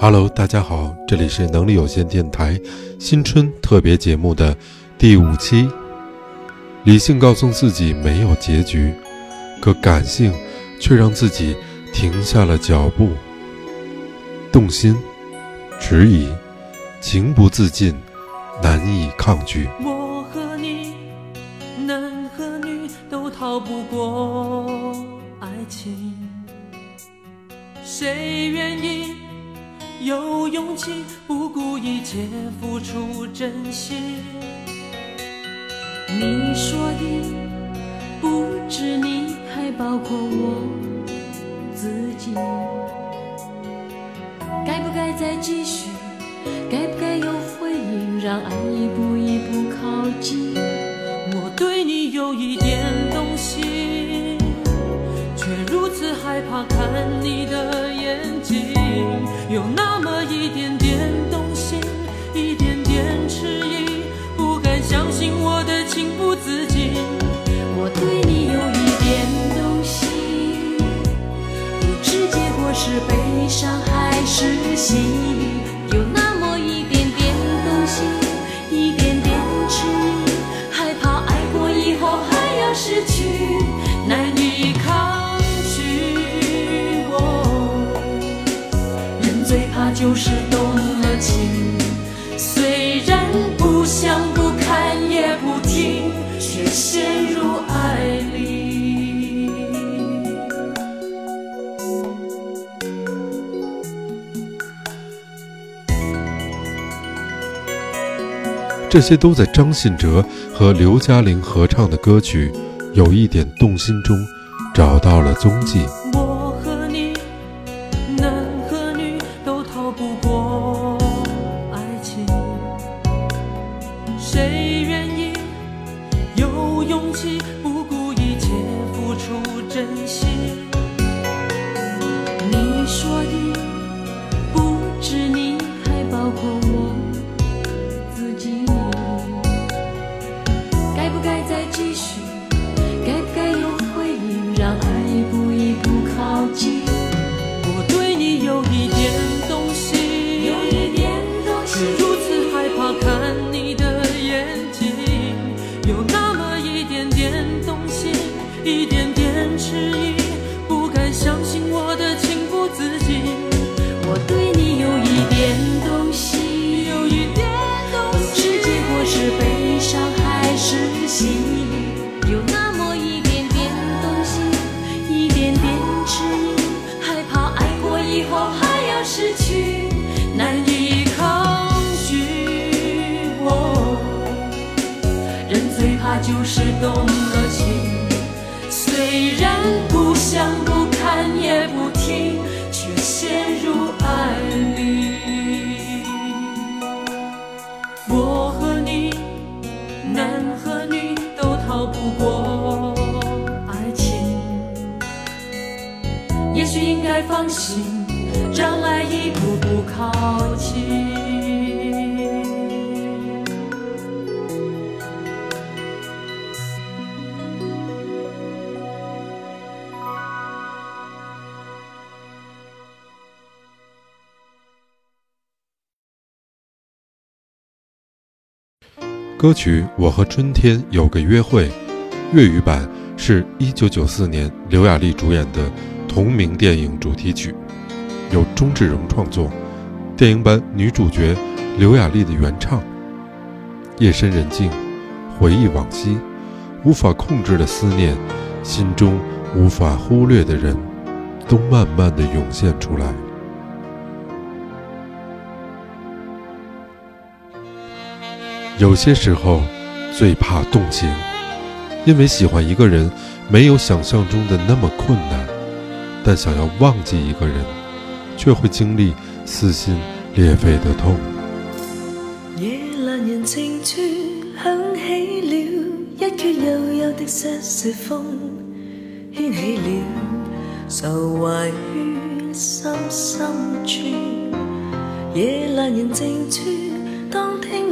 Hello，大家好，这里是能力有限电台新春特别节目的第五期。理性告诉自己没有结局，可感性却让自己停下了脚步。动心，迟疑，情不自禁，难以抗拒。你说的不止你，还包括我自己。该不该再继续？该不该有回应？让爱一步一步靠近。我对你有一点动心，却如此害怕看你的眼睛。有那么一点是悲伤还是喜。这些都在张信哲和刘嘉玲合唱的歌曲《有一点动心》中找到了踪迹。迟疑，不敢相信我的情不自禁。我对你有一点动心，有一点动心。是结果是悲伤还是喜？有那么一点点动心，一点点迟疑，害怕爱过以后还要失去，难以抗拒。哦，人最怕就是动。想不看也不听，却陷入爱里。我和你，男和女都逃不过爱情，也许应该放心，让爱一步步靠近。歌曲《我和春天有个约会》，粤语版是一九九四年刘雅丽主演的同名电影主题曲，由钟志荣创作。电影版女主角刘雅丽的原唱。夜深人静，回忆往昔，无法控制的思念，心中无法忽略的人，都慢慢的涌现出来。有些时候，最怕动情，因为喜欢一个人没有想象中的那么困难，但想要忘记一个人，却会经历撕心裂肺的痛。夜阑人静处，响起了一阙悠悠的瑟瑟风，牵起了愁怀于心深处。夜阑人静处，当听。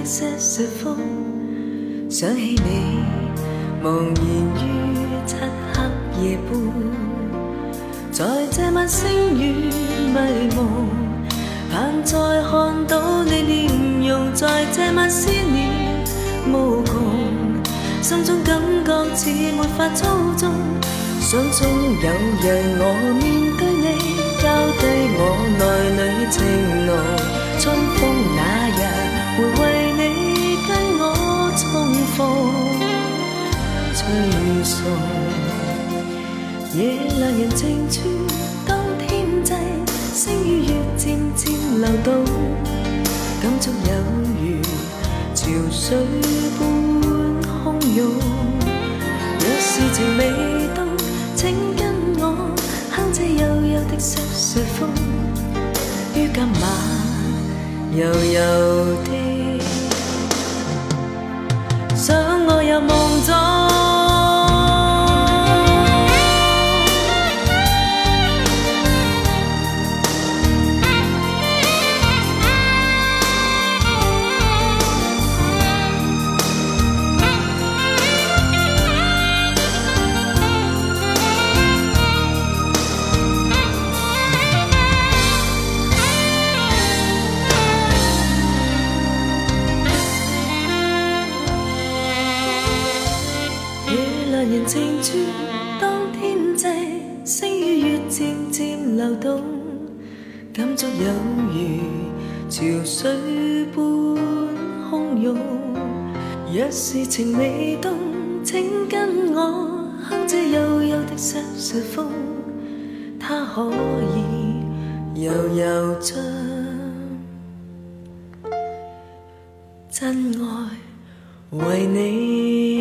的瑟瑟风，想起你，茫然于漆黑夜半，在这晚星迷蒙，盼再看到你面容，在这晚思念无穷，心中感觉似没法操纵，想中有日处，当天际，星与月渐渐流动，感触有如潮水般汹涌。若是情未冻，请跟我哼这悠悠的细碎风，于今晚悠悠的，想我入梦中。如潮水般汹涌若是情未冻请跟我哼这幽幽的瑟瑟风。它可以悠悠唱真爱为你。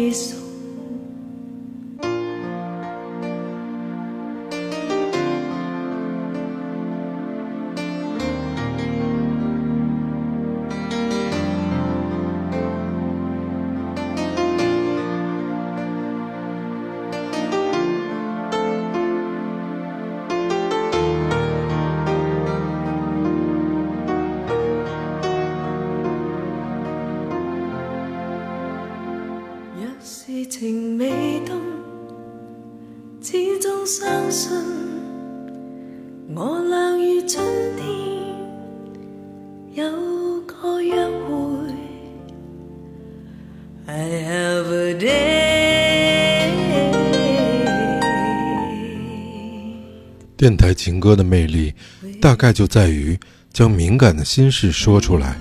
电台情歌的魅力，大概就在于将敏感的心事说出来，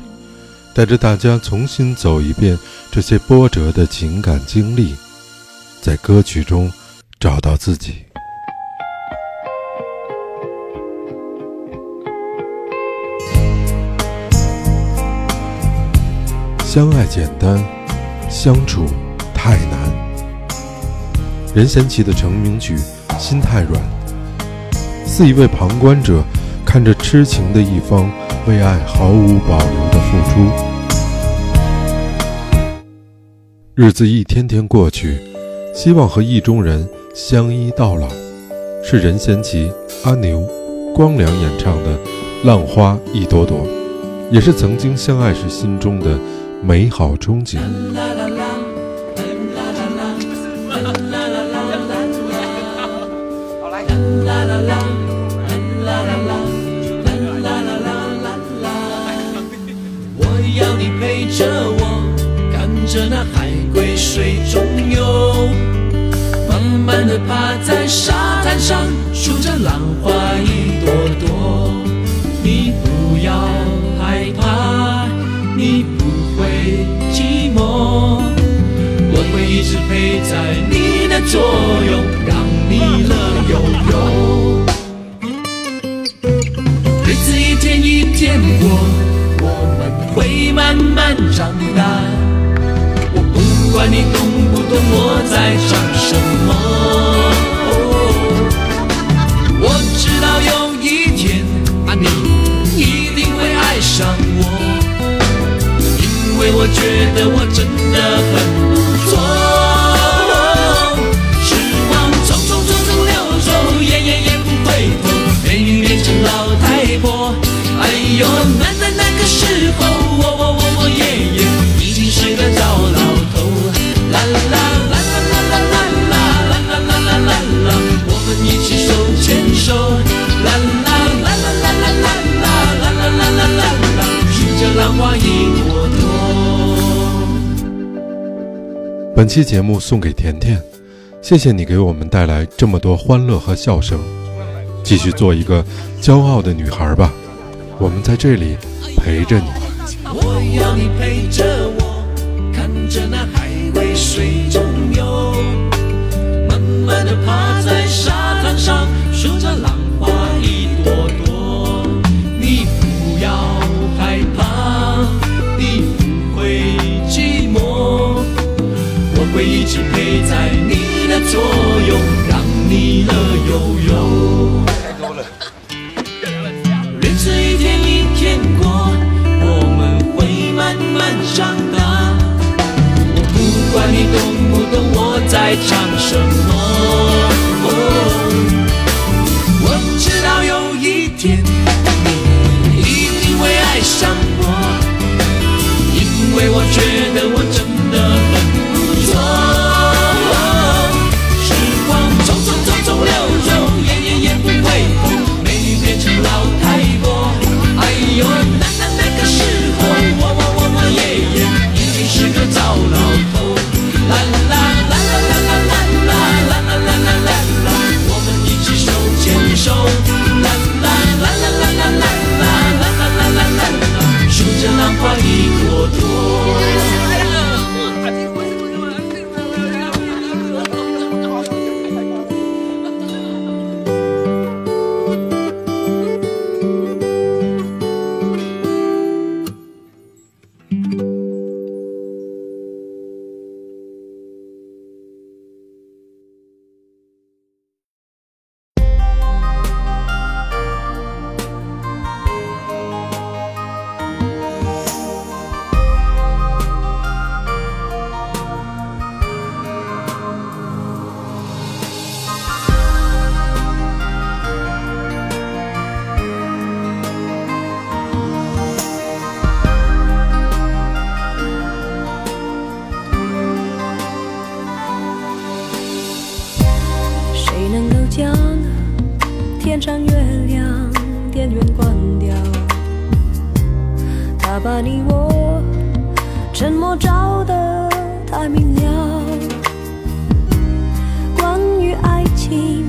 带着大家重新走一遍这些波折的情感经历，在歌曲中找到自己。相爱简单，相处太难。任贤齐的成名曲《心太软》。似一位旁观者，看着痴情的一方为爱毫无保留的付出。日子一天天过去，希望和意中人相依到老，是任贤齐、阿牛、光良演唱的《浪花一朵朵》，也是曾经相爱时心中的美好憧憬。趴在沙滩上数着浪花一朵朵，你不要害怕，你不会寂寞，我会一直陪在你的左右，让你乐悠悠。日子一天一天过，我们会慢慢长大，我不管你懂不懂我在唱什么。我觉得我真的很不错。时光匆匆匆匆流走，也也也不回头，美女变成老太婆。哎呦，本期节目送给甜甜，谢谢你给我们带来这么多欢乐和笑声，继续做一个骄傲的女孩吧，我们在这里陪着你。我要你陪着我，看着那海龟水中游。慢慢的趴在沙滩上，数着浪。会一直陪在你的左右让你乐谁能够将天上月亮电源关掉？它把你我沉默照得太明了。关于爱情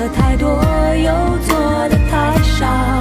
了太多，又做的太少。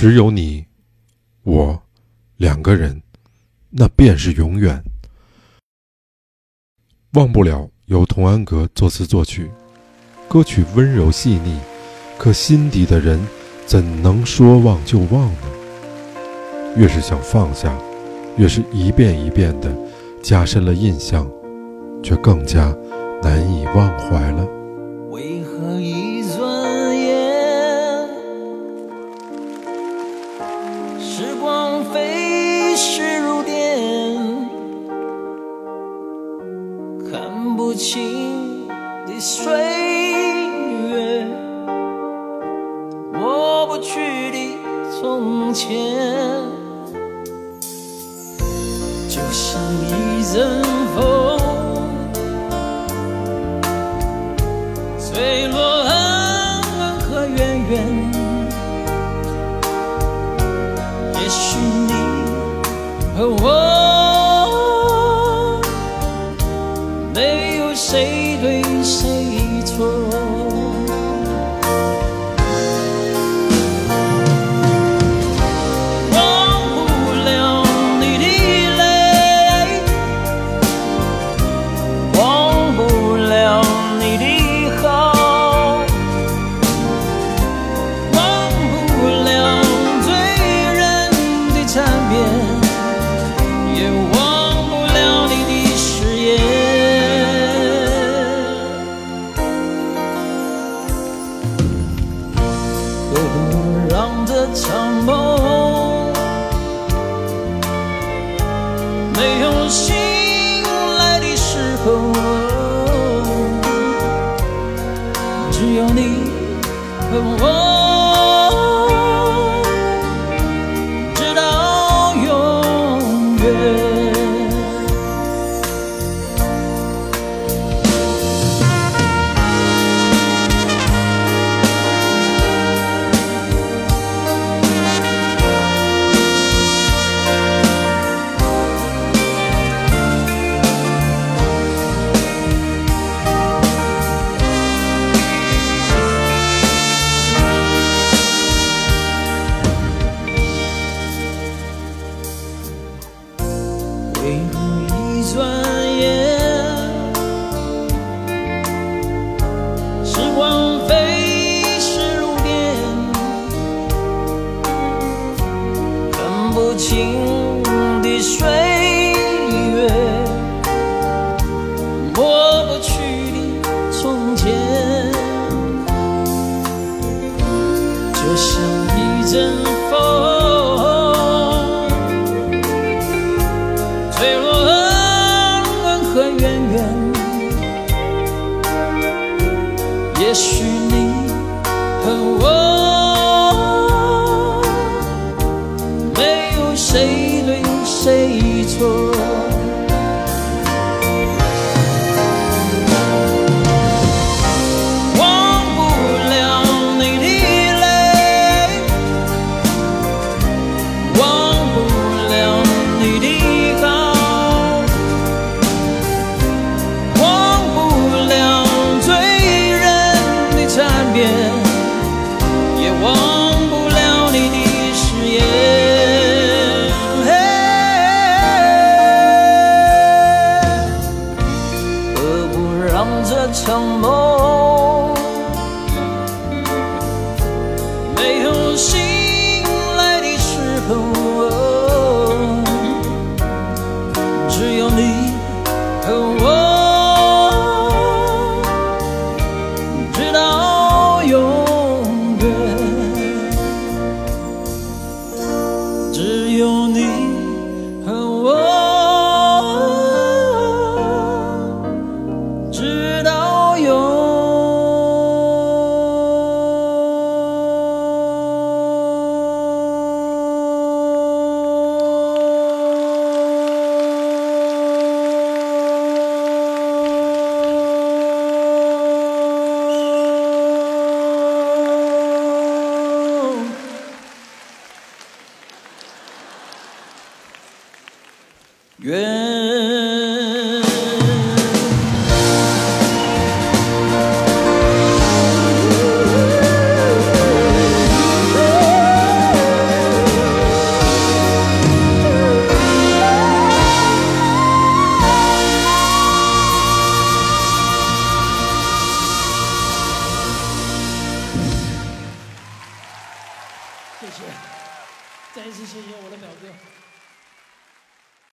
只有你我两个人，那便是永远。忘不了由童安格作词作曲，歌曲温柔细腻，可心底的人怎能说忘就忘呢？越是想放下，越是一遍一遍的加深了印象，却更加难以忘怀了。为何？情的岁月，抹不去的从前，就像一阵风。月。